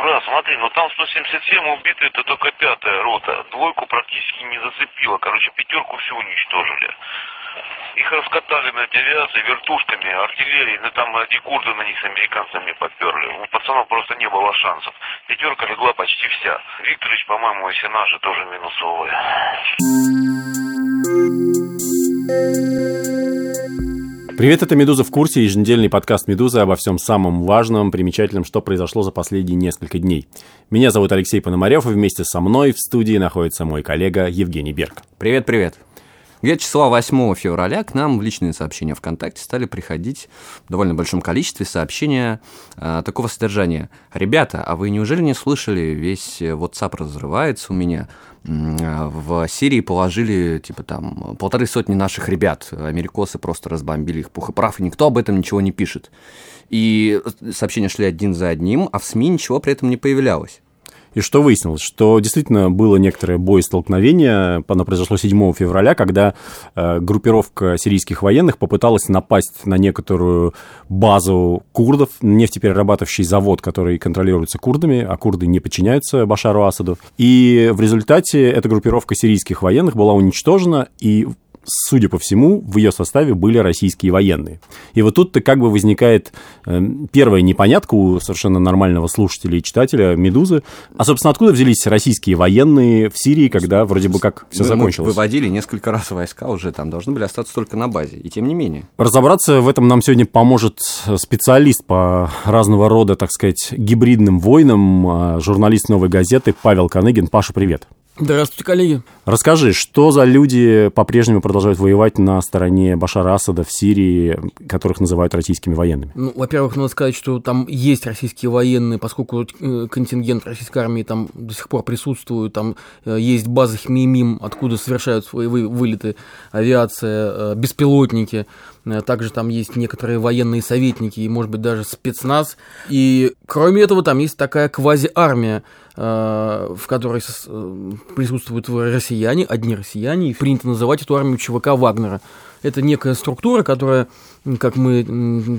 Брат, смотри, ну там 177 убиты, это только пятая рота. Двойку практически не зацепило. Короче, пятерку все уничтожили. Их раскатали на авиации, вертушками, артиллерией, ну там эти курды на них с американцами поперли. У пацанов просто не было шансов. Пятерка легла почти вся. Викторович, по-моему, если наши тоже минусовые. Привет, это «Медуза в курсе», еженедельный подкаст «Медузы» обо всем самом важном, примечательном, что произошло за последние несколько дней. Меня зовут Алексей Пономарев, и вместе со мной в студии находится мой коллега Евгений Берг. Привет-привет. Где-то числа 8 февраля к нам в личные сообщения ВКонтакте стали приходить в довольно большом количестве сообщения э, такого содержания. «Ребята, а вы неужели не слышали, весь WhatsApp разрывается у меня?» в Сирии положили, типа, там, полторы сотни наших ребят. Америкосы просто разбомбили их пух и прав, и никто об этом ничего не пишет. И сообщения шли один за одним, а в СМИ ничего при этом не появлялось. И что выяснилось? Что действительно было некоторое боестолкновение. Оно произошло 7 февраля, когда э, группировка сирийских военных попыталась напасть на некоторую базу курдов, нефтеперерабатывающий завод, который контролируется курдами, а курды не подчиняются Башару Асаду. И в результате эта группировка сирийских военных была уничтожена, и судя по всему, в ее составе были российские военные. И вот тут-то как бы возникает э, первая непонятка у совершенно нормального слушателя и читателя «Медузы». А, собственно, откуда взялись российские военные в Сирии, когда вроде бы как все закончилось? Мы выводили несколько раз войска уже, там должны были остаться только на базе, и тем не менее. Разобраться в этом нам сегодня поможет специалист по разного рода, так сказать, гибридным войнам, а, журналист «Новой газеты» Павел Коныгин. Паша, привет. Здравствуйте, коллеги. Расскажи, что за люди по-прежнему продолжают воевать на стороне Башара Асада в Сирии, которых называют российскими военными? Ну, во-первых, надо сказать, что там есть российские военные, поскольку э, контингент российской армии там до сих пор присутствует, там э, есть база Хмеймим, откуда совершают свои вылеты авиация, э, беспилотники, также там есть некоторые военные советники и, может быть, даже спецназ. И кроме этого, там есть такая квази-армия, Э, в которой э, присутствуют россияне, одни россияне, и принято называть эту армию ЧВК Вагнера. Это некая структура, которая, как мы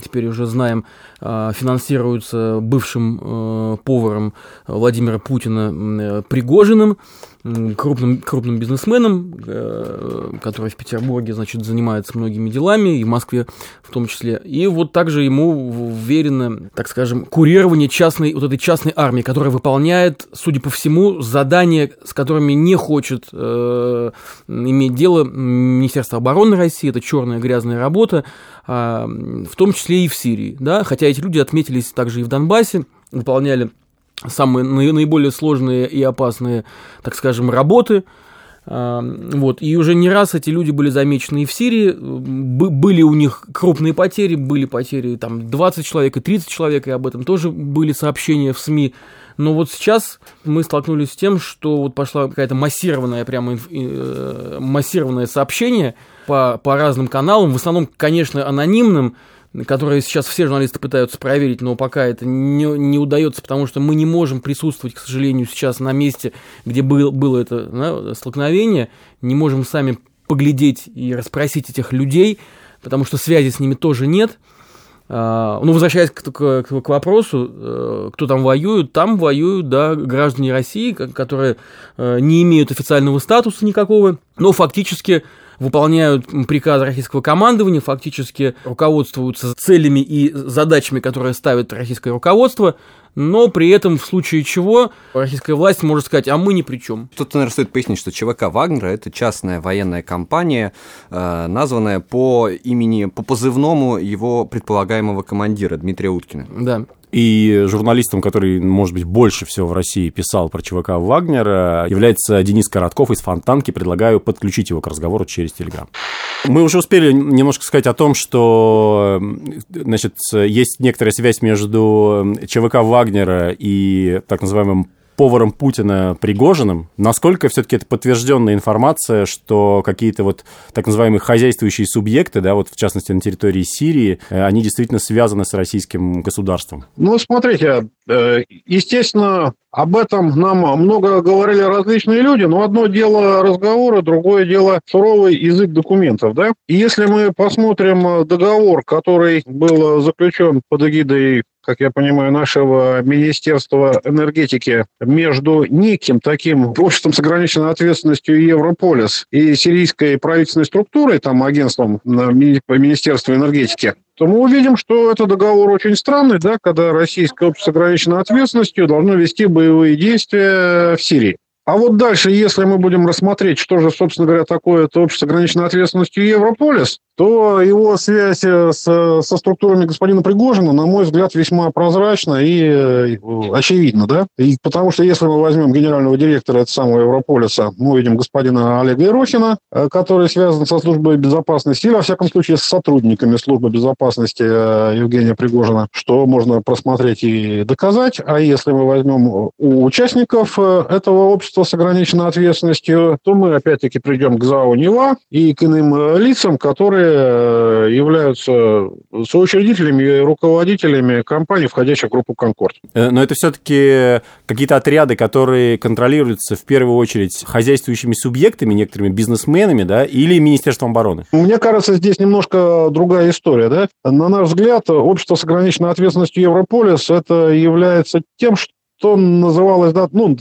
теперь уже знаем, э, финансируется бывшим поваром Владимира Путина Пригожиным, крупным, крупным бизнесменом, э, который в Петербурге, значит, занимается многими делами, и в Москве в том числе. И вот также ему верено, так скажем, курирование частной, вот этой частной армии, которая выполняет, судя по всему, задания, с которыми не хочет э, иметь дело Министерство обороны России, это черная грязная работа, э, в том числе и в Сирии, да, хотя эти люди отметились также и в Донбассе, выполняли самые наиболее сложные и опасные, так скажем, работы. А, вот. И уже не раз эти люди были замечены и в Сирии. Были у них крупные потери, были потери там 20 человек и 30 человек, и об этом тоже были сообщения в СМИ. Но вот сейчас мы столкнулись с тем, что вот пошла какая-то массированная, прямо э, массированное сообщение по, по разным каналам, в основном, конечно, анонимным, которые сейчас все журналисты пытаются проверить, но пока это не, не удается, потому что мы не можем присутствовать, к сожалению, сейчас на месте, где был, было это да, столкновение, не можем сами поглядеть и расспросить этих людей, потому что связи с ними тоже нет. А, ну, возвращаясь к, к, к вопросу, э, кто там воюет, там воюют, да, граждане России, которые э, не имеют официального статуса никакого, но фактически выполняют приказы российского командования, фактически руководствуются целями и задачами, которые ставит российское руководство, но при этом в случае чего российская власть может сказать, а мы ни при чем. Тут, наверное, стоит пояснить, что ЧВК Вагнера – это частная военная компания, э, названная по имени, по позывному его предполагаемого командира Дмитрия Уткина. Да. И журналистом, который, может быть, больше всего в России писал про ЧВК Вагнера, является Денис Коротков из Фонтанки. Предлагаю подключить его к разговору через Телеграм. Мы уже успели немножко сказать о том, что значит, есть некоторая связь между ЧВК Вагнера и так называемым поваром Путина Пригожиным. Насколько все-таки это подтвержденная информация, что какие-то вот так называемые хозяйствующие субъекты, да, вот в частности на территории Сирии, э, они действительно связаны с российским государством? Ну, смотрите, э, естественно, об этом нам много говорили различные люди, но одно дело разговоры, другое дело суровый язык документов, да? И если мы посмотрим договор, который был заключен под эгидой как я понимаю, нашего Министерства энергетики между неким таким обществом с ограниченной ответственностью Европолис и сирийской правительственной структурой, там агентством Министерства энергетики, то мы увидим, что это договор очень странный, да, когда российское общество с ограниченной ответственностью должно вести боевые действия в Сирии. А вот дальше, если мы будем рассмотреть, что же, собственно говоря, такое это общество с ограниченной ответственностью Европолис, то его связь э, с, со структурами господина Пригожина, на мой взгляд, весьма прозрачна и э, очевидна. Да? И потому что если мы возьмем генерального директора этого самого Европолиса, мы увидим господина Олега Ерохина, э, который связан со службой безопасности, или, во всяком случае, с сотрудниками службы безопасности Евгения Пригожина, что можно просмотреть и доказать. А если мы возьмем у участников этого общества с ограниченной ответственностью, то мы опять-таки придем к ЗАО НИВА и к иным лицам, которые Э, являются соучредителями и руководителями компаний, входящих в группу «Конкорд». Э, но это все-таки какие-то отряды, которые контролируются в первую очередь хозяйствующими субъектами, некоторыми бизнесменами, да, или Министерством обороны? Мне кажется, здесь немножко другая история, да. На наш взгляд, общество с ограниченной ответственностью Европолис это является тем, что что называлось, да, ну,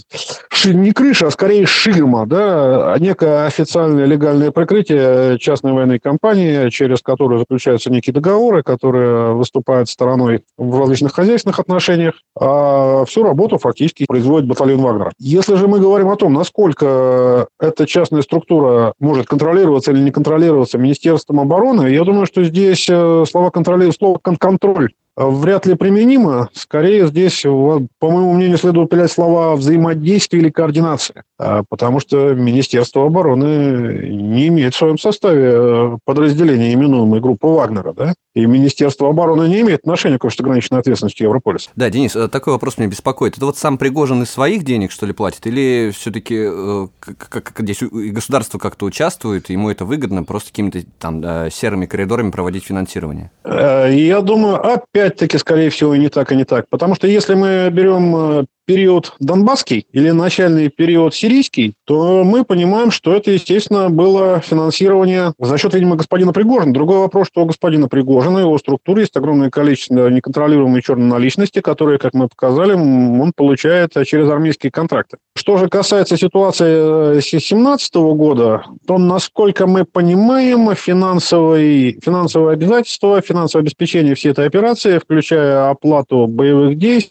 не крыша, а скорее ширма, да, некое официальное легальное прикрытие частной военной компании, через которую заключаются некие договоры, которые выступают стороной в различных хозяйственных отношениях, а всю работу фактически производит батальон Вагнера. Если же мы говорим о том, насколько эта частная структура может контролироваться или не контролироваться Министерством обороны, я думаю, что здесь э, слова контролировать, слово контроль вряд ли применимо. Скорее здесь, по моему мнению, следует упоминать слова взаимодействие или координация, потому что Министерство обороны не имеет в своем составе э, подразделения, именуемой группы Вагнера, да? И Министерство обороны не имеет отношения к ограниченной ответственности Европолиса. Да, Денис, э, такой вопрос меня беспокоит. Это вот сам Пригожин из своих денег, что ли, платит? Или все-таки э, как, здесь государство как-то участвует, ему это выгодно просто какими-то там серыми коридорами проводить финансирование? Я думаю, опять опять-таки, скорее всего, и не так, и не так. Потому что если мы берем период донбасский или начальный период сирийский, то мы понимаем, что это, естественно, было финансирование за счет, видимо, господина Пригожина. Другой вопрос, что у господина Пригожина, его структуры есть огромное количество неконтролируемой черной наличности, которые, как мы показали, он получает через армейские контракты. Что же касается ситуации 2017 э, года, то, насколько мы понимаем, финансовые, финансовые обязательства, финансовое обеспечение всей этой операции, включая оплату боевых действий,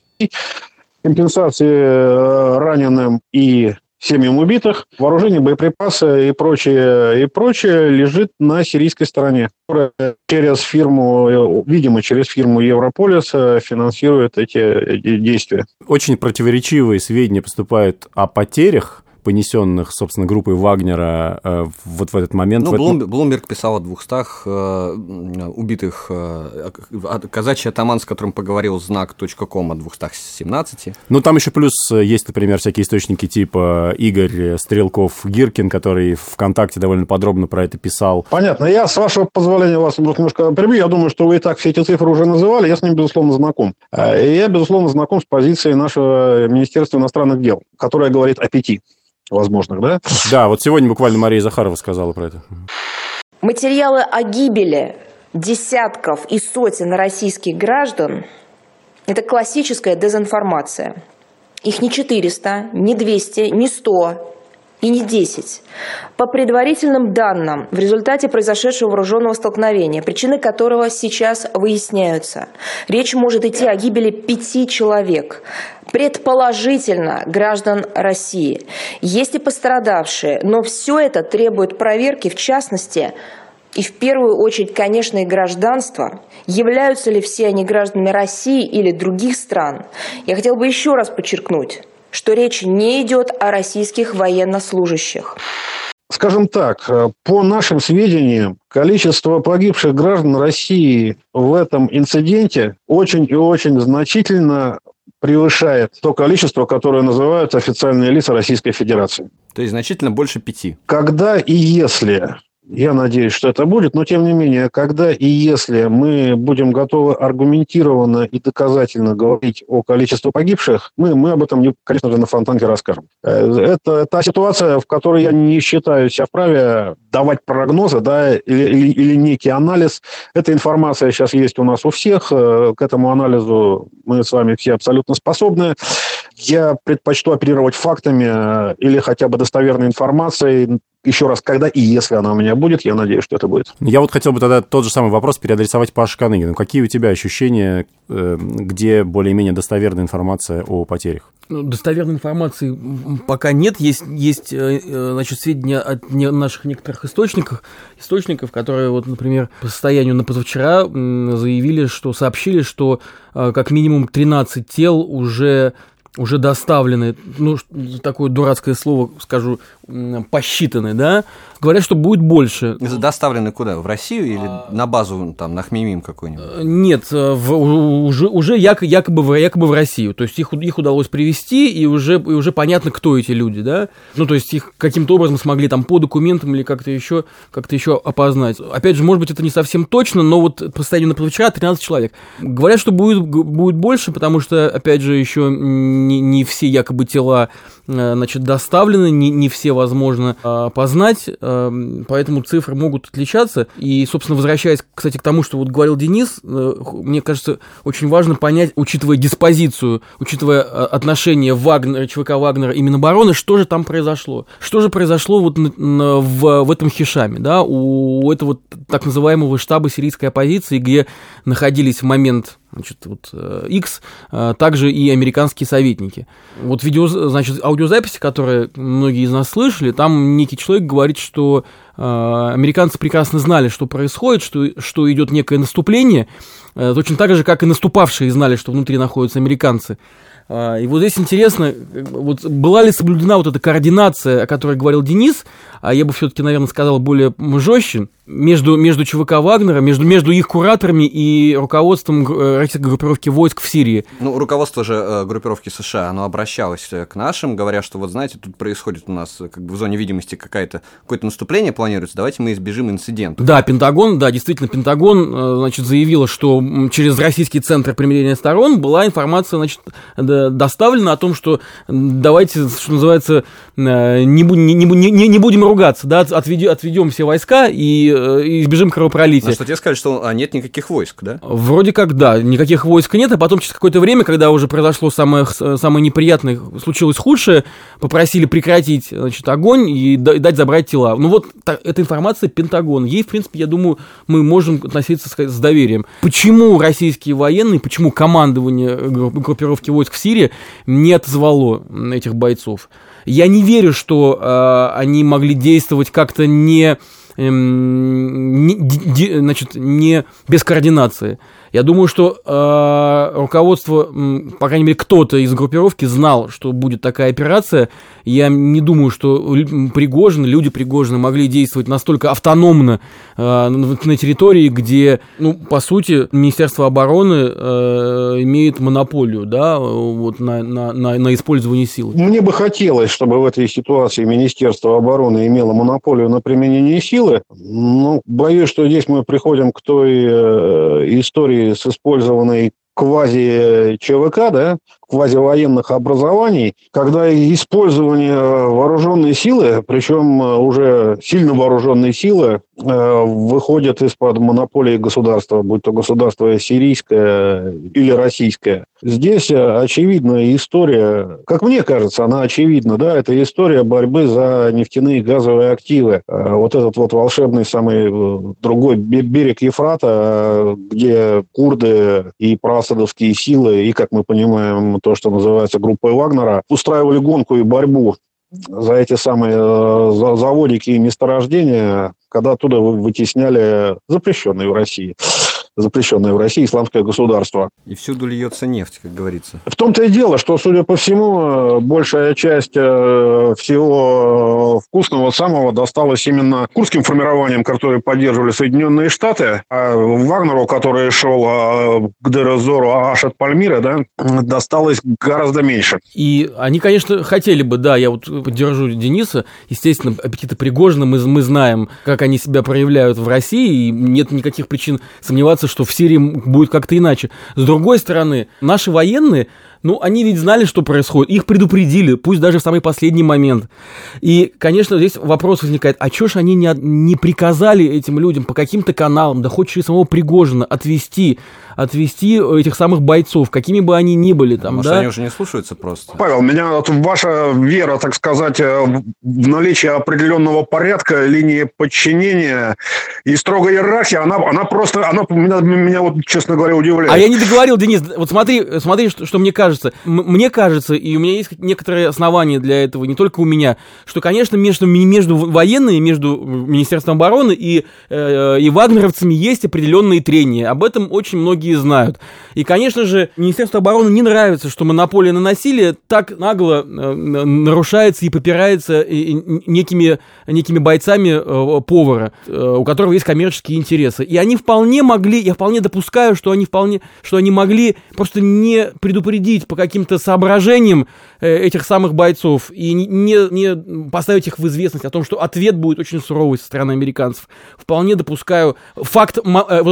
компенсации э, раненым и семьям убитых, вооружение, боеприпасы и прочее, и прочее лежит на сирийской стороне, которая через фирму, э, видимо, через фирму Европолис э, финансирует эти действия. Очень противоречивые сведения поступают о потерях понесенных, собственно, группой Вагнера э, вот в этот момент. Ну, в этом... Блумберг писал о 200 э, убитых. Э, казачий атаман, с которым поговорил знак.ком о 217. Ну, там еще плюс есть, например, всякие источники типа Игорь Стрелков-Гиркин, который ВКонтакте довольно подробно про это писал. Понятно. Я, с вашего позволения, вас немножко прибью. Я думаю, что вы и так все эти цифры уже называли. Я с ним, безусловно, знаком. И я, безусловно, знаком с позицией нашего Министерства иностранных дел, которое говорит о пяти возможных, да? Да, вот сегодня буквально Мария Захарова сказала про это. Материалы о гибели десятков и сотен российских граждан – это классическая дезинформация. Их не 400, не 200, не 100, и не 10. По предварительным данным, в результате произошедшего вооруженного столкновения, причины которого сейчас выясняются, речь может идти о гибели пяти человек, предположительно граждан России. Есть и пострадавшие, но все это требует проверки, в частности, и в первую очередь, конечно, и гражданство. Являются ли все они гражданами России или других стран? Я хотел бы еще раз подчеркнуть, что речь не идет о российских военнослужащих. Скажем так, э, по нашим сведениям, количество погибших граждан России в этом инциденте очень и очень значительно превышает то количество, которое называют официальные лица Российской Федерации. То есть значительно больше пяти. Когда и если Я надеюсь, что это будет, но тем не менее, когда и если мы будем готовы аргументированно и доказательно говорить о количестве погибших, мы, мы об этом, конечно же, на Фонтанке расскажем. Э, это та ситуация, в которой я не считаю себя вправе давать прогнозы да, или, или, или некий анализ. Эта информация сейчас есть у нас у всех. Э, к этому анализу мы с вами все абсолютно способны. Я предпочту оперировать фактами э, или хотя бы достоверной информацией. Еще раз, когда и если она у меня будет, я надеюсь, что это будет. Я вот хотел бы тогда тот же самый вопрос переадресовать Паше Каныгину. Какие у тебя ощущения, э, где более-менее достоверная информация о потерях? Ну, достоверной информации пока нет. Есть, есть э, значит, сведения от наших некоторых источников, источников, которые, вот, например, по состоянию на позавчера заявили, что сообщили, что как минимум 13 тел уже уже доставлены, ну, такое дурацкое слово скажу, посчитаны, да, говорят, что будет больше. Доставлены куда? В Россию или а... на базу, там, на Хмимим какой-нибудь? Э, нет, э, в, уже, уже якобы, якобы, в, якобы в Россию. То есть их, их удалось привести и уже, и уже понятно, кто эти люди, да. Ну, то есть их каким-то образом смогли там по документам или как-то еще, как-то еще опознать. Опять же, может быть, это не совсем точно, но вот по состоянию на позавчера 13 человек. Говорят, что будет, будет больше, потому что, опять же, еще не, не все якобы тела Э, значит, доставлены, не, не все возможно э, познать, э, поэтому цифры могут отличаться. И, собственно, возвращаясь, кстати, к тому, что вот говорил Денис, мне кажется, очень важно понять, учитывая диспозицию, учитывая отношение Вагнера, ЧВК Вагнера и Минобороны, что же там произошло. Что же произошло вот в, в этом хишаме, да, у этого так называемого штаба сирийской оппозиции, где находились в момент значит, вот X, также и американские советники. Вот видео, значит, аудио аудиозаписи, которые многие из нас слышали, там некий человек говорит, что э, американцы прекрасно знали, что происходит, что, что идет некое наступление, э, точно так же, как и наступавшие знали, что внутри находятся американцы. Э, и вот здесь интересно, вот была ли соблюдена вот эта координация, о которой говорил Денис, а я бы все-таки, наверное, сказал более жестче, между, между ЧВК Вагнера, между, между их кураторами и руководством э, российской группировки войск в Сирии. Ну, руководство же э, группировки США, оно обращалось э, к нашим, говоря, что вот знаете, тут происходит у нас как бы в зоне видимости какая-то, какое-то наступление планируется, давайте мы избежим инцидента. Да, Пентагон, да, действительно, Пентагон, значит, заявила, что через российский центр примирения сторон была информация, значит, доставлена о том, что давайте, что называется, не, не, не, не будем ругаться, да, отведем, отведем все войска и Э, избежим кровопролития. Но что тебе сказали, что а, нет никаких войск, да? Вроде как да, никаких войск нет, а потом через какое-то время, когда уже произошло самое, самое неприятное, случилось худшее, попросили прекратить значит, огонь и дать забрать тела. Ну вот та, эта информация Пентагон. Ей, в принципе, я думаю, мы можем относиться с, с доверием. Почему российские военные, почему командование группировки войск в Сирии не отозвало этих бойцов? Я не верю, что э, они могли действовать как-то не эм, не, значит, не без координации. Я думаю, что э, руководство, по крайней мере, кто-то из группировки знал, что будет такая операция. Я не думаю, что Пригожин, люди Пригожина могли действовать настолько автономно э, на территории, где, ну, по сути, Министерство обороны э, имеет монополию, да, вот на, на, на, на использование сил. Мне бы хотелось, чтобы в этой ситуации Министерство обороны имело монополию на применение силы. Ну, боюсь, что здесь мы приходим к той э, истории, с использованной квази-ЧВК, да, квазивоенных образований, когда использование вооруженной силы, причем уже сильно вооруженные силы, э, выходят из-под монополии государства, будь то государство сирийское или российское. Здесь очевидная история, как мне кажется, она очевидна, да, это история борьбы за нефтяные и газовые активы. Э, вот этот вот волшебный самый э, другой берег Ефрата, где курды и прасадовские силы, и, как мы понимаем, то, что называется группой Вагнера, устраивали гонку и борьбу за эти самые э, заводики и месторождения, когда оттуда вытесняли запрещенные в России запрещенное в России исламское государство. И всюду льется нефть, как говорится. В том-то и дело, что, судя по всему, большая часть э, всего вкусного самого досталась именно курским формированиям, которые поддерживали Соединенные Штаты, а Вагнеру, который шел а, к Дерезору аж от Пальмира, да, досталось гораздо меньше. И они, конечно, хотели бы, да, я вот поддержу Дениса, естественно, аппетиты Пригожина, мы, мы знаем, как они себя проявляют в России, и нет никаких причин сомневаться, что в Сирии будет как-то иначе. С другой стороны, наши военные, ну, они ведь знали, что происходит, их предупредили, пусть даже в самый последний момент. И, конечно, здесь вопрос возникает, а что ж они не, не приказали этим людям по каким-то каналам, да хоть через самого Пригожина, отвести отвести этих самых бойцов, какими бы они ни были там, Может, да? они уже не слушаются просто? Павел, меня вот ваша вера, так сказать, э, в наличие определенного порядка, линии подчинения и строгой иерархии, она, она просто, она меня, меня вот, честно говоря, удивляет. А я не договорил, Денис, вот смотри, смотри, что, что мне кажется. М- мне кажется, и у меня есть некоторые основания для этого, не только у меня, что, конечно, между, между военными, между Министерством обороны и, э, и вагнеровцами есть определенные трения. Об этом очень многие знают. И, конечно же, Министерству обороны не нравится, что монополия на насилие так нагло э, нарушается и попирается и, и некими, некими бойцами э, повара, э, у которого есть коммерческие интересы. И они вполне могли, я вполне допускаю, что они вполне, что они могли просто не предупредить по каким-то соображениям э, этих самых бойцов и не, не поставить их в известность о том, что ответ будет очень суровый со стороны американцев. Вполне допускаю факт, э,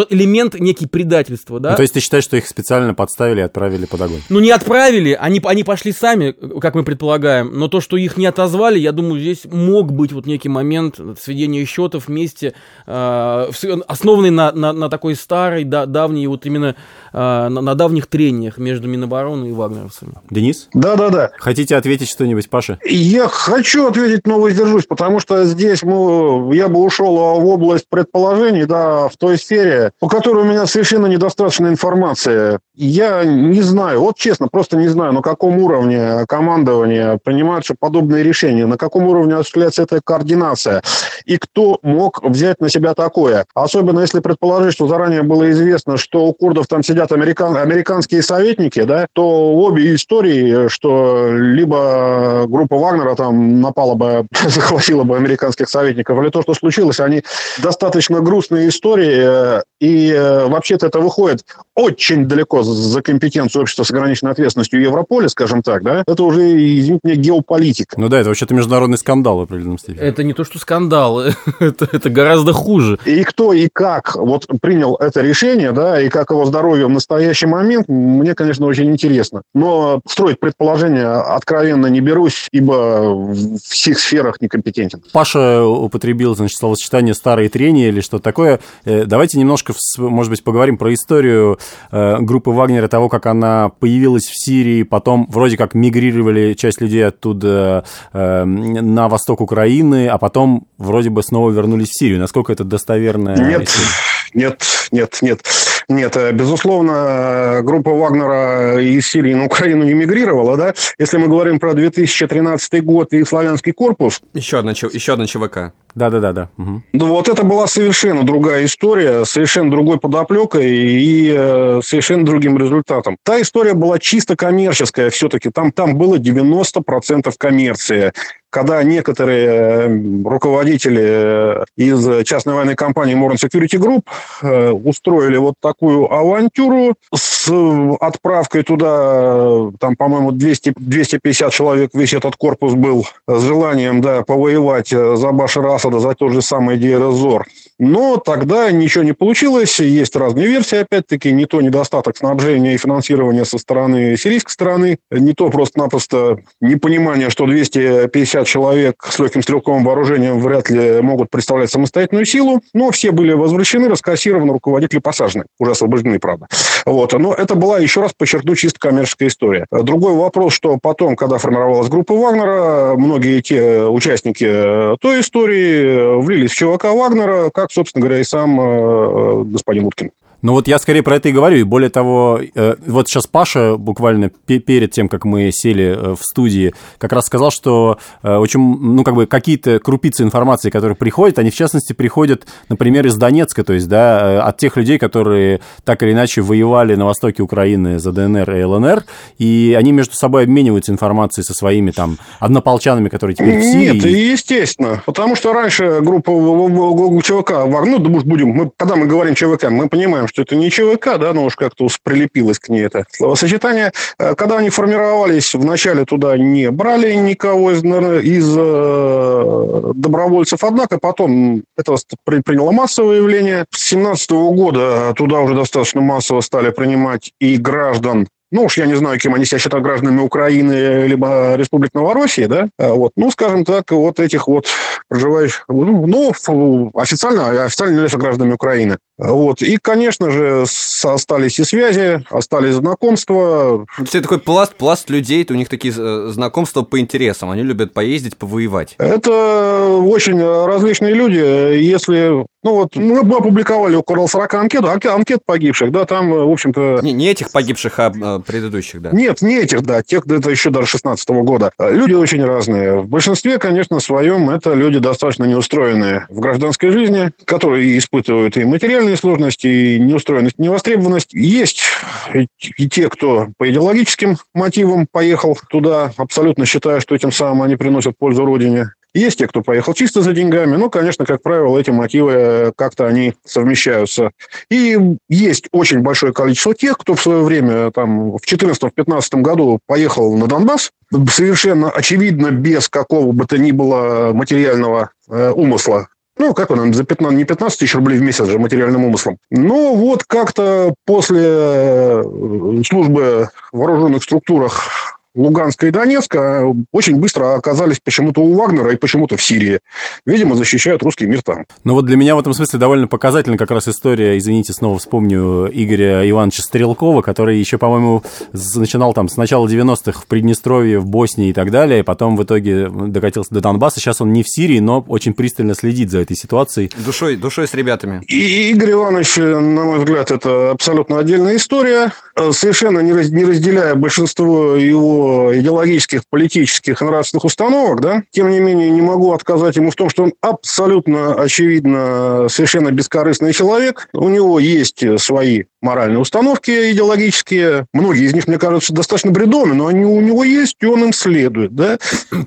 элемент некий предательства, да? Ну, то есть ты считаешь, что их специально подставили и отправили под огонь? Ну, не отправили, они, они пошли сами, как мы предполагаем, но то, что их не отозвали, я думаю, здесь мог быть вот некий момент сведения счетов вместе, э, основанный на, на, на такой старой, да, давней, вот именно э, на, на давних трениях между Минобороны и вагнеровцами. Денис? Да-да-да. Хотите ответить что-нибудь, Паша? Я хочу ответить, но воздержусь, потому что здесь мы, я бы ушел в область предположений, да, в той сфере, по которой у меня совершенно недостаточно информации. Я не знаю, вот честно, просто не знаю, на каком уровне командование принимаются подобные решения, на каком уровне осуществляется эта координация, и кто мог взять на себя такое. Особенно если предположить, что заранее было известно, что у курдов там сидят американ, американские советники, да, то обе истории, что либо группа Вагнера там напала бы, захватила бы американских советников, или то, что случилось, они достаточно грустные истории, и вообще-то это выходит очень далеко за компетенцию общества с ограниченной ответственностью Европоля, скажем так, да, это уже, извините меня, геополитика. Ну да, это вообще-то международный скандал в определенном степени. Это не то, что скандал, это, это гораздо хуже. И кто и как вот принял это решение, да, и как его здоровье в настоящий момент, мне, конечно, очень интересно. Но строить предположения откровенно не берусь, ибо в всех сферах некомпетентен. Паша употребил, значит, словосочетание «старые трения» или что-то такое. Давайте немножко, может быть, поговорим про историю группы Вагнера, того, как она появилась в Сирии, потом вроде как мигрировали часть людей оттуда на восток Украины, а потом вроде бы снова вернулись в Сирию. Насколько это достоверная Нет, нет, нет, нет. Нет, безусловно, группа Вагнера из Сирии на Украину не мигрировала, да? Если мы говорим про 2013 год и славянский корпус... Еще одна, еще одна ЧВК. Да-да-да. да. Угу. Ну, вот это была совершенно другая история, совершенно другой подоплекой и э, совершенно другим результатом. Та история была чисто коммерческая все-таки. Там, там было 90% коммерции когда некоторые руководители из частной военной компании Modern Security Group устроили вот такую авантюру с отправкой туда, там, по-моему, 200, 250 человек, весь этот корпус был, с желанием, да, повоевать за Башара За тот же самый Дейр-Зор. Но тогда ничего не получилось, есть разные версии, опять-таки, не то недостаток снабжения и финансирования со стороны сирийской стороны, не то просто-напросто непонимание, что 250 человек с легким стрелковым вооружением вряд ли могут представлять самостоятельную силу, но все были возвращены, раскассированы, руководители посажены, уже освобождены, правда. Вот. Но это была, еще раз подчеркну, чисто коммерческая история. Другой вопрос, что потом, когда формировалась группа Вагнера, многие те участники той истории влились в ЧВК Вагнера, как, собственно говоря, и сам господин Уткин. Ну вот я скорее про это и говорю, и более того, э, вот сейчас Паша буквально перед тем, как мы сели э, в студии, как раз сказал, что э, очень, ну как бы какие-то крупицы информации, которые приходят, они в частности приходят, например, из Донецка, то есть, да, от тех людей, которые так или иначе воевали на востоке Украины за ДНР и ЛНР, и они между собой обмениваются информацией со своими там однополчанами, которые теперь в Сирии. Нет, естественно, потому что раньше группа ЧВК, ну, будем, мы, когда мы говорим ЧВК, мы понимаем, что это не ЧВК, да, но уж как-то уж прилепилось к ней это словосочетание. Э, когда они формировались, вначале туда не брали никого из, из э, добровольцев, однако потом это приняло массовое явление. С 2017 года туда уже достаточно массово стали принимать и граждан ну уж я не знаю, кем они себя считают гражданами Украины либо Республик Новороссии, да, а вот, ну, скажем так, вот этих вот проживающих, ну, ну официально, официально являются гражданами Украины. Вот. И, конечно же, остались и связи, остались знакомства. Это такой пласт, пласт людей, у них такие э, знакомства по интересам, они любят поездить, повоевать. Это очень различные люди. Если ну вот, мы опубликовали около 40 анкет, анкет погибших, да, там, в общем-то... Не, не этих погибших, а, а предыдущих, да? Нет, не этих, да, тех, это еще даже 16 -го года. Люди очень разные. В большинстве, конечно, своем это люди достаточно неустроенные в гражданской жизни, которые испытывают и материальные сложности, и неустроенность, невостребованность. Есть и те, кто по идеологическим мотивам поехал туда, абсолютно считая, что этим самым они приносят пользу Родине. Есть те, кто поехал чисто за деньгами. Ну, конечно, как правило, эти мотивы э, как-то они совмещаются. И есть очень большое количество тех, кто в свое время, там, в 2014-2015 году поехал на Донбасс, совершенно очевидно, без какого бы то ни было материального э, умысла ну, как он, за 15, не 15 тысяч рублей в месяц же материальным умыслом. Но вот как-то после э, службы в вооруженных структурах Луганска и Донецка очень быстро оказались почему-то у Вагнера и почему-то в Сирии. Видимо, защищают русский мир там. Ну вот для меня в этом смысле довольно показательна как раз история, извините, снова вспомню Игоря Ивановича Стрелкова, который еще, по-моему, начинал там с начала 90-х в Приднестровье, в Боснии и так далее, потом в итоге докатился до Донбасса. Сейчас он не в Сирии, но очень пристально следит за этой ситуацией. Душой, душой с ребятами. И Игорь Иванович, на мой взгляд, это абсолютно отдельная история. Совершенно не разделяя большинство его идеологических, политических и нравственных установок, да, тем не менее не могу отказать ему в том, что он абсолютно, очевидно, совершенно бескорыстный человек. У него есть свои моральные установки идеологические. Многие из них, мне кажется, достаточно бредовыми, но они у него есть, и он им следует, да.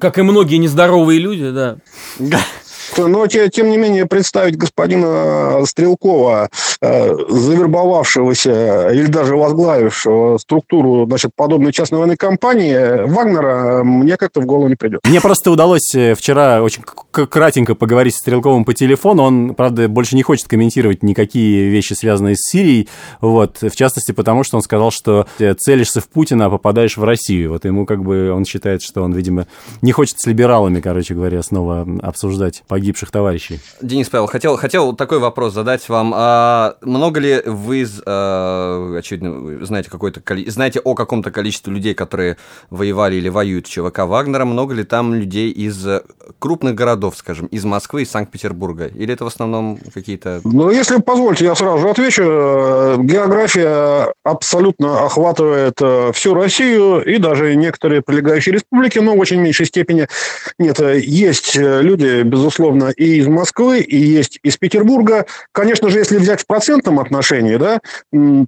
Как и многие нездоровые люди, да. Но, тем не менее, представить господина Стрелкова, э, завербовавшегося или даже возглавившего структуру значит, подобной частной военной компании, Вагнера мне как-то в голову не придет. Мне просто удалось э, вчера очень кратенько поговорить с Стрелковым по телефону. Он, правда, больше не хочет комментировать никакие вещи, связанные с Сирией. Вот, в частности, потому что он сказал, что э, целишься в Путина, а попадаешь в Россию. Вот ему как бы он считает, что он, видимо, не хочет с либералами, короче говоря, снова обсуждать погибших товарищей. Денис Павел, хотел, хотел такой вопрос задать вам. А много ли вы, а, очевидно, знаете, какое-то, знаете о каком-то количестве людей, которые воевали или воюют в ЧВК Вагнера? Много ли там людей из крупных городов, скажем, из Москвы, из Санкт-Петербурга? Или это в основном какие-то... Ну, если позвольте, я сразу же отвечу. География абсолютно охватывает э, всю Россию и даже некоторые прилегающие республики, но в очень меньшей степени. Нет, есть люди, безусловно, безусловно, и из Москвы, и есть из Петербурга. Конечно же, если взять в процентном отношении, да,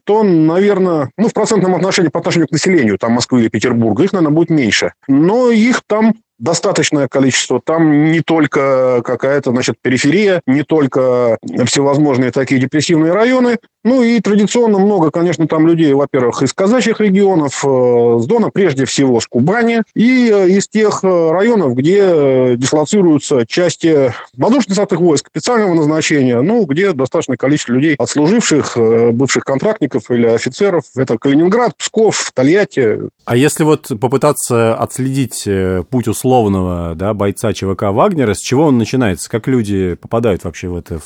то, наверное, ну, в процентном отношении по отношению к населению там Москвы или Петербурга, их, наверное, будет меньше. Но их там достаточное количество. Там не только какая-то, значит, периферия, не только всевозможные такие депрессивные районы, ну и традиционно много, конечно, там людей, во-первых, из казачьих регионов, э, с Дона, прежде всего с Кубани, и э, из тех э, районов, где дислоцируются части воздушно-десантных войск специального назначения, ну, где достаточное количество людей, отслуживших, бывших контрактников или офицеров. Это Калининград, Псков, Тольятти. А если вот попытаться отследить путь условного да, бойца ЧВК Вагнера, с чего он начинается? Как люди попадают вообще в это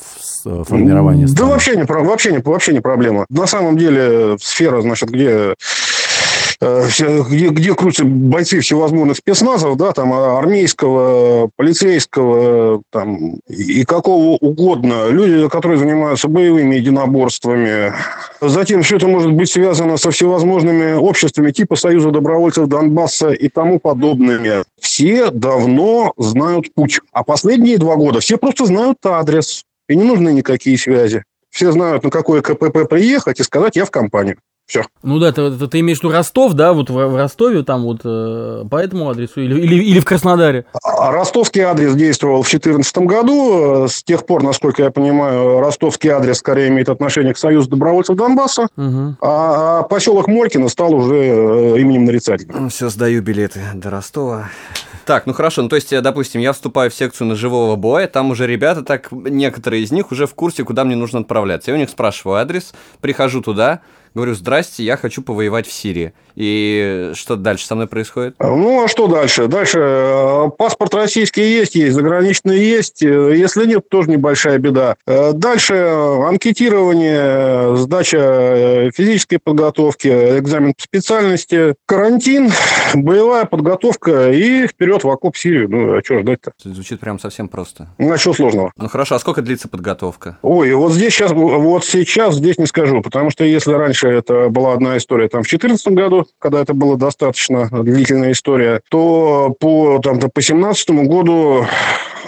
формирование? Страны? Да вообще не, вообще не, вообще вообще не проблема. На самом деле сфера, значит, где э, где, где крутятся бойцы всевозможных спецназов, да, там армейского, полицейского, там и какого угодно. Люди, которые занимаются боевыми единоборствами. Затем все это может быть связано со всевозможными обществами типа Союза добровольцев Донбасса и тому подобными. Все давно знают путь. А последние два года все просто знают адрес. И не нужны никакие связи. Все знают, на какое КПП приехать и сказать, я в компанию. Все. Ну да, ты, ты, ты имеешь в виду Ростов, да, вот в, в Ростове, там вот э, по этому адресу, или, или, или в Краснодаре? А ростовский адрес действовал в 2014 году. С тех пор, насколько я понимаю, ростовский адрес скорее имеет отношение к Союзу добровольцев Донбасса, угу. а, а поселок Молькино стал уже э, именем нарицательным. Ну, все, сдаю билеты до Ростова. Так, ну хорошо, ну то есть, допустим, я вступаю в секцию ножевого боя, там уже ребята, так некоторые из них уже в курсе, куда мне нужно отправляться. Я у них спрашиваю адрес, прихожу туда, говорю, здрасте, я хочу повоевать в Сирии. И что дальше со мной происходит? Ну, а что дальше? Дальше э, паспорт российский есть, есть, заграничный есть. Э, если нет, тоже небольшая беда. Э, дальше анкетирование, сдача физической подготовки, экзамен по специальности, карантин, боевая подготовка и вперед в окоп Сирию. Ну, а что ждать-то? Звучит прям совсем просто. Ну, а что сложного? Ну, хорошо, а сколько длится подготовка? Ой, вот здесь сейчас, вот сейчас здесь не скажу, потому что если раньше это была одна история там в 2014 году, когда это была достаточно длительная история, то по, там, по 2017 году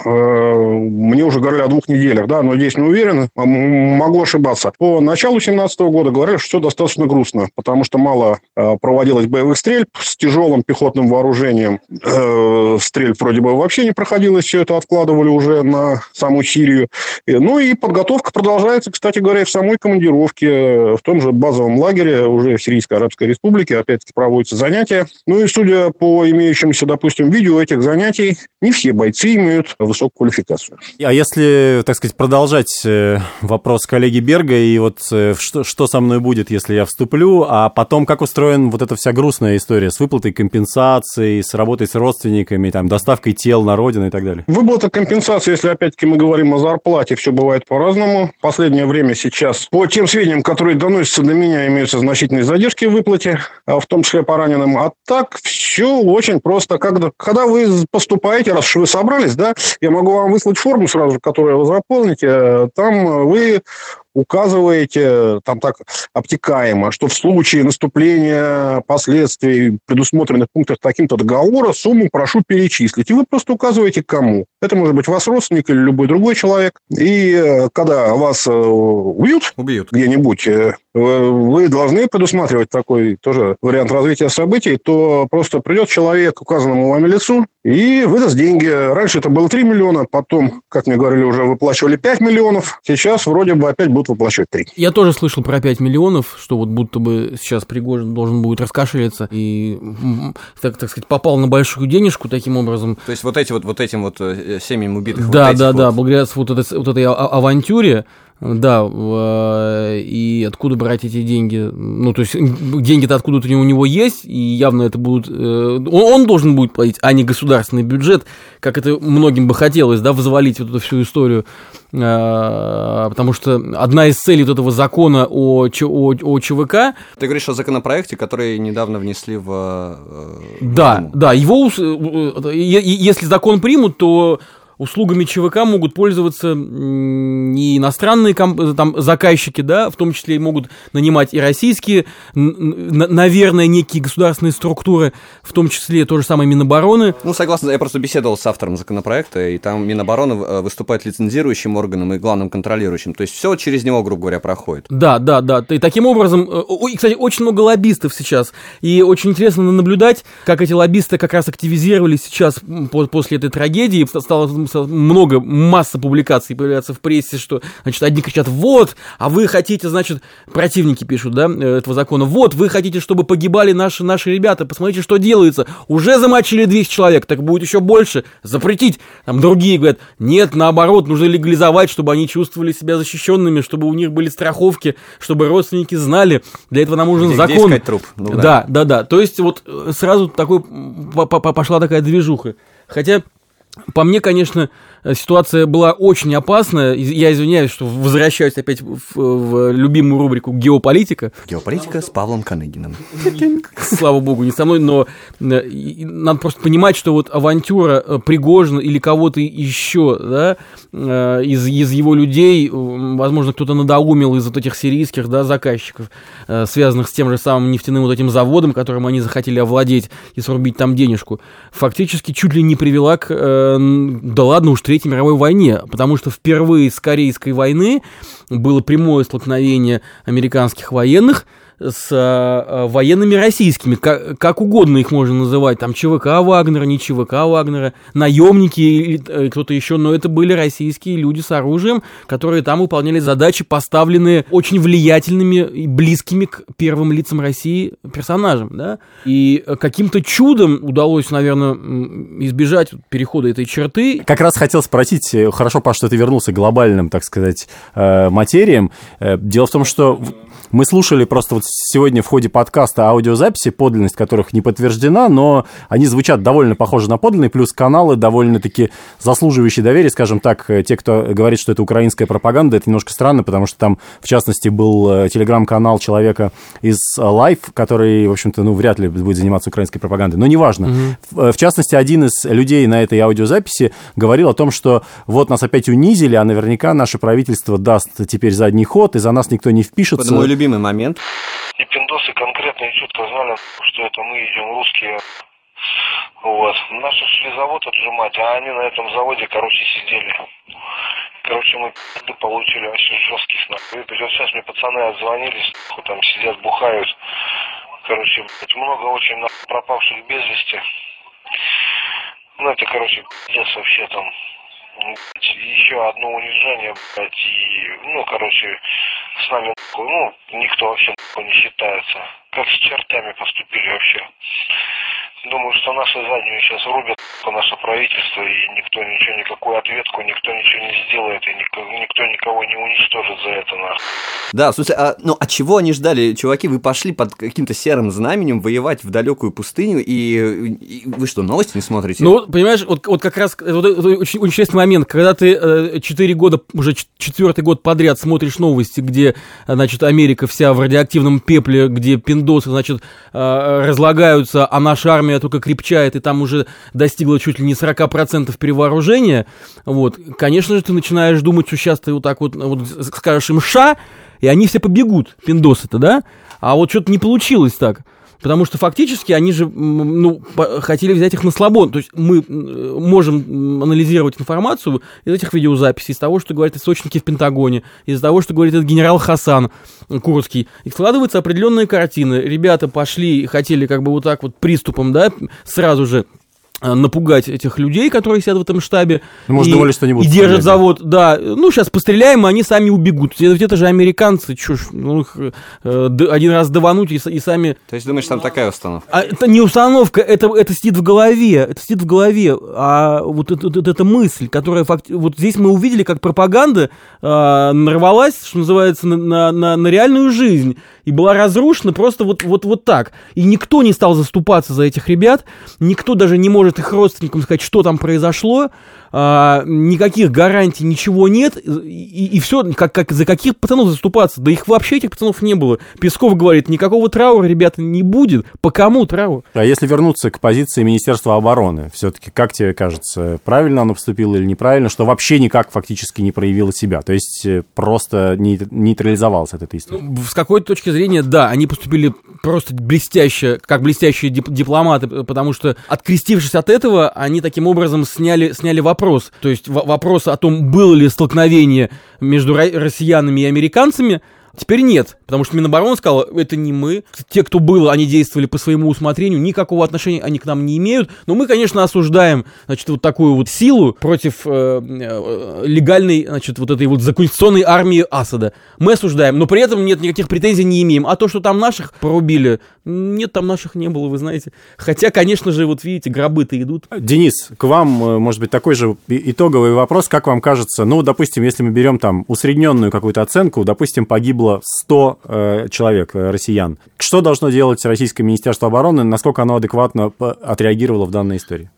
мне уже говорили о двух неделях, да, но здесь не уверен, а могу ошибаться. По началу 2017 года говорили, что все достаточно грустно, потому что мало э, проводилось боевых стрельб с тяжелым пехотным вооружением. Э, стрельб вроде бы вообще не проходилось, все это откладывали уже на саму Сирию. Ну и подготовка продолжается, кстати говоря, в самой командировке, в том же базовом лагере уже в Сирийской Арабской Республике опять-таки проводятся занятия. Ну и судя по имеющимся, допустим, видео этих занятий, не все бойцы имеют высокую квалификацию. А если, так сказать, продолжать э, вопрос коллеги Берга, и вот э, что, что со мной будет, если я вступлю, а потом как устроен вот эта вся грустная история с выплатой компенсации, с работой с родственниками, там, доставкой тел на родину и так далее? Выплата компенсации, если опять-таки мы говорим о зарплате, все бывает по-разному. Последнее время сейчас, по тем сведениям, которые доносятся до меня, имеются значительные задержки в выплате, а в том числе по раненым. А так все очень просто. Когда, когда вы поступаете, раз уж вы собрались, да, я могу вам выслать форму сразу, которую вы заполните. Там вы указываете там так обтекаемо, что в случае наступления последствий, предусмотренных в пунктах таким-то договора, сумму прошу перечислить. И вы просто указываете, кому. Это может быть ваш родственник или любой другой человек. И э, когда вас э, убьют, убьют. где-нибудь, э, вы должны предусматривать такой тоже вариант развития событий, то просто придет человек к указанному вами лицу и выдаст деньги. Раньше это было 3 миллиона, потом, как мне говорили, уже выплачивали 5 миллионов. Сейчас вроде бы опять будут выплачивать 3. Я тоже слышал про 5 миллионов, что вот будто бы сейчас Пригожин должен будет раскашляться и, так, так сказать, попал на большую денежку таким образом. То есть вот эти вот, вот этим вот э, семьям убитых Да, вот да, вот... да, благодаря вот этой, вот этой а, авантюре да, и откуда брать эти деньги? Ну, то есть деньги-то откуда-то у него есть, и явно это будут... Э, он должен будет платить, а не государственный бюджет, как это многим бы хотелось, да, взвалить вот эту всю историю. А, потому что одна из целей вот этого закона о, о, о ЧВК... Ты говоришь о законопроекте, который недавно внесли в... Э, да, да, его... Э, если закон примут, то услугами ЧВК могут пользоваться и иностранные там, заказчики, да, в том числе и могут нанимать и российские, наверное, некие государственные структуры, в том числе то же самое Минобороны. Ну, согласно, я просто беседовал с автором законопроекта, и там Минобороны э, выступает лицензирующим органом и главным контролирующим. То есть все через него, грубо говоря, проходит. Да, да, да. И таким образом, э, и, кстати, очень много лоббистов сейчас. И очень интересно наблюдать, как эти лоббисты как раз активизировались сейчас после этой трагедии. Стало много, масса публикаций появляется в прессе, что, значит, одни кричат «вот», а вы хотите, значит, противники пишут, да, э, этого закона, «вот, вы хотите, чтобы погибали наши, наши ребята, посмотрите, что делается, уже замочили 200 человек, так будет еще больше, запретить». Там другие говорят, нет, наоборот, нужно легализовать, чтобы они чувствовали себя защищенными, чтобы у них были страховки, чтобы родственники знали, для этого нам нужен где, закон. Где труп? Ну, да. да, да, да. То есть вот сразу такой пошла такая движуха. Хотя По мне, конечно, ситуация была очень опасная. Я извиняюсь, что возвращаюсь опять в, в любимую рубрику «Геополитика». Геополитика с Павлом Каныгиным. Слава богу, не со мной, но э, надо просто понимать, что вот авантюра э, Пригожина или кого-то еще, да, э, из, из его людей, возможно, кто-то надоумил из вот этих сирийских, да, заказчиков, связанных с тем же самым нефтяным вот этим заводом, которым они захотели овладеть и срубить там денежку, фактически чуть ли не привела к, да ладно уж, Третьей мировой войне, потому что впервые с Корейской войны было прямое столкновение американских военных с э, военными российскими, как, как угодно их можно называть, там ЧВК Вагнера, не ЧВК Вагнера, наемники или э, кто-то еще, но это были российские люди с оружием, которые там выполняли задачи, поставленные очень влиятельными и близкими к первым лицам России персонажам, да, и каким-то чудом удалось, наверное, избежать перехода этой черты. Как раз хотел спросить, э, хорошо, Паш, что ты вернулся к глобальным, так сказать, э, материям. Дело в том, что мы слушали просто вот сегодня в ходе подкаста аудиозаписи, подлинность которых не подтверждена, но они звучат довольно похожи на подлинные, плюс каналы довольно-таки заслуживающие доверия, скажем так. Те, кто говорит, что это украинская пропаганда, это немножко странно, потому что там, в частности, был э, телеграм-канал человека из Life, который, в общем-то, ну, вряд ли будет заниматься украинской пропагандой, но неважно. Угу. В частности, один из людей на этой аудиозаписи говорил о том, что вот нас опять унизили, а наверняка наше правительство даст теперь задний ход, и за нас никто не впишется любимый момент. И пиндосы конкретно и четко знали, что это мы идем русские. Вот. Наши шли завод отжимать, а они на этом заводе, короче, сидели. Короче, мы получили вообще жесткий снап. И вот сейчас мне пацаны отзвонились, там сидят, бухают. Короче, много очень пропавших без вести. Ну, это, короче, пиздец вообще там еще одно унижение, блядь, и, ну, короче, с нами, ну, никто вообще не считается. Как с чертами поступили вообще. Думаю, что наши задние сейчас рубят по наше правительство, и никто ничего, никакую ответку, никто ничего не сделает, и никто, никто никого не уничтожит за это, нахуй. Да, в смысле, а, ну, а чего они ждали? Чуваки, вы пошли под каким-то серым знаменем воевать в далекую пустыню, и, и вы что, новости не смотрите? Ну, понимаешь, вот, вот как раз вот, это очень, очень интересный момент, когда ты э, 4 года, уже четвертый год подряд смотришь новости, где, значит, Америка вся в радиоактивном пепле, где пиндосы, значит, э, разлагаются, а наша армия армия только крепчает, и там уже достигла чуть ли не 40% перевооружения, вот, конечно же, ты начинаешь думать, что сейчас ты вот так вот, вот скажешь им «ша», и они все побегут, пиндосы-то, да? А вот что-то не получилось так. Потому что фактически они же ну, хотели взять их на слабо. То есть мы можем анализировать информацию из этих видеозаписей, из того, что говорят источники в Пентагоне, из того, что говорит этот генерал Хасан Курский. И складываются определенные картины. Ребята пошли, хотели как бы вот так вот приступом, да, сразу же Э, напугать этих людей, которые сидят в этом штабе. Ну, может, и, думали, что они будут И держат завод, да. Ну, сейчас постреляем, и они сами убегут. Ведь это же американцы, чушь. Ну, их э, один раз давануть и, и сами... То есть, думаешь, там такая установка? А, это не установка, это, это сидит в голове. Это сидит в голове. А вот это, это, это мысль, которая... Факт... Вот здесь мы увидели, как пропаганда э, нарвалась, что называется, на, на, на, на реальную жизнь. И была разрушена просто вот, вот, вот так. И никто не стал заступаться за этих ребят. Никто даже не может может их родственникам сказать, что там произошло, а, никаких гарантий, ничего нет, и, и все, как, как, за каких пацанов заступаться? Да их вообще этих пацанов не было. Песков говорит, никакого траура, ребята, не будет. По кому траур? А если вернуться к позиции Министерства обороны, все-таки, как тебе кажется, правильно оно поступило или неправильно, что вообще никак фактически не проявило себя? То есть э, просто нейтрализовался от этой истории? Ну, с какой точки зрения, да, они поступили просто блестяще, как блестящие дипломаты, потому что, открестившись от этого, они таким образом сняли, сняли вопрос. То есть вопрос о том, было ли столкновение между россиянами и американцами, Теперь нет, потому что Минобороны сказала, это не мы. Те, кто было, они действовали по своему усмотрению, никакого отношения они к нам не имеют. Но мы, конечно, осуждаем, значит, вот такую вот силу против э, э, легальной, значит, вот этой вот законституционной армии Асада. Мы осуждаем, но при этом нет никаких претензий не имеем. А то, что там наших порубили, нет, там наших не было, вы знаете. Хотя, конечно же, вот видите, гробы-то идут. Денис, к вам, э, может быть, такой же итоговый вопрос. Как вам кажется, ну, допустим, если мы берем там усредненную какую-то оценку, допустим, погибло 100 э, человек, э, россиян. Что должно делать Российское Министерство обороны? Насколько оно адекватно отреагировало в данной истории?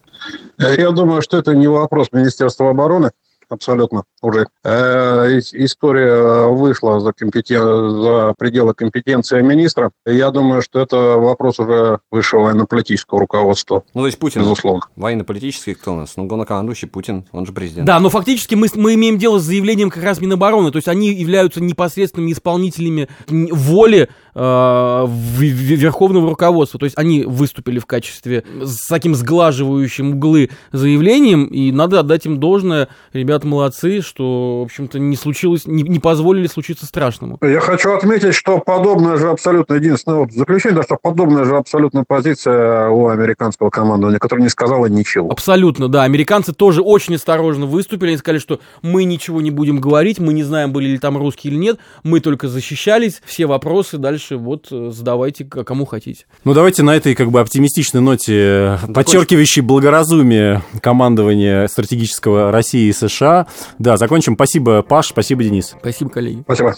Я думаю, что это не вопрос Министерства обороны абсолютно уже. Э, история вышла за, компетен... за пределы компетенции министра. Я думаю, что это вопрос уже высшего военно-политического руководства. Ну, то есть Путин, безусловно. Военно-политический кто у нас? Ну, главнокомандующий Путин, он же президент. Да, но фактически мы, мы имеем дело с заявлением как раз Минобороны, то есть они являются непосредственными исполнителями воли верховного руководства. То есть они выступили в качестве с таким сглаживающим углы заявлением, и надо отдать им должное. Ребята молодцы, что, в общем-то, не случилось, не, не позволили случиться страшному. Я хочу отметить, что подобная же абсолютно единственное вот заключение, да, что подобная же абсолютно позиция у американского командования, которое не сказала ничего. Абсолютно, да. Американцы тоже очень осторожно выступили. Они сказали, что мы ничего не будем говорить, мы не знаем, были ли там русские или нет, мы только защищались, все вопросы дальше вот э, задавайте кому хотите. Ну, давайте на этой как бы оптимистичной ноте, ну, подчеркивающей благоразумие командования стратегического России и США, да, закончим. Спасибо, Паш, спасибо, Денис. Спасибо, коллеги. Спасибо.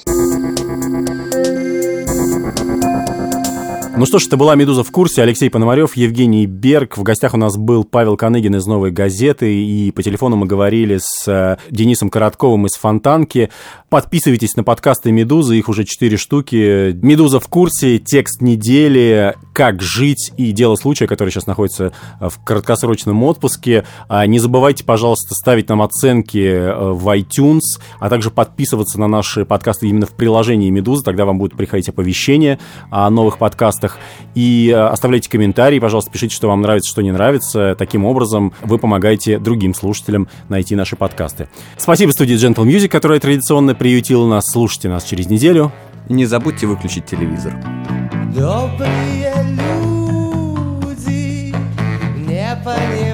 Ну что ж, это была «Медуза в курсе». Алексей Пономарев, Евгений Берг. В гостях у нас был Павел Коныгин из «Новой газеты». И по телефону мы говорили с э, Денисом Коротковым из «Фонтанки». Подписывайтесь на подкасты «Медузы», их уже четыре штуки. «Медуза в курсе», «Текст недели», «Как жить» и «Дело случая», который сейчас находится э, в краткосрочном отпуске. А не забывайте, пожалуйста, ставить нам оценки э, в iTunes, а также подписываться на наши подкасты именно в приложении «Медуза». Тогда вам будут приходить оповещения о новых подкастах. И э, оставляйте комментарии, пожалуйста, пишите, что вам нравится, что не нравится. Таким образом, вы помогаете другим слушателям найти наши подкасты. Спасибо студии Gentle Music, которая традиционно приютил нас. Слушайте нас через неделю. И не забудьте выключить телевизор. Добрые люди не понимают,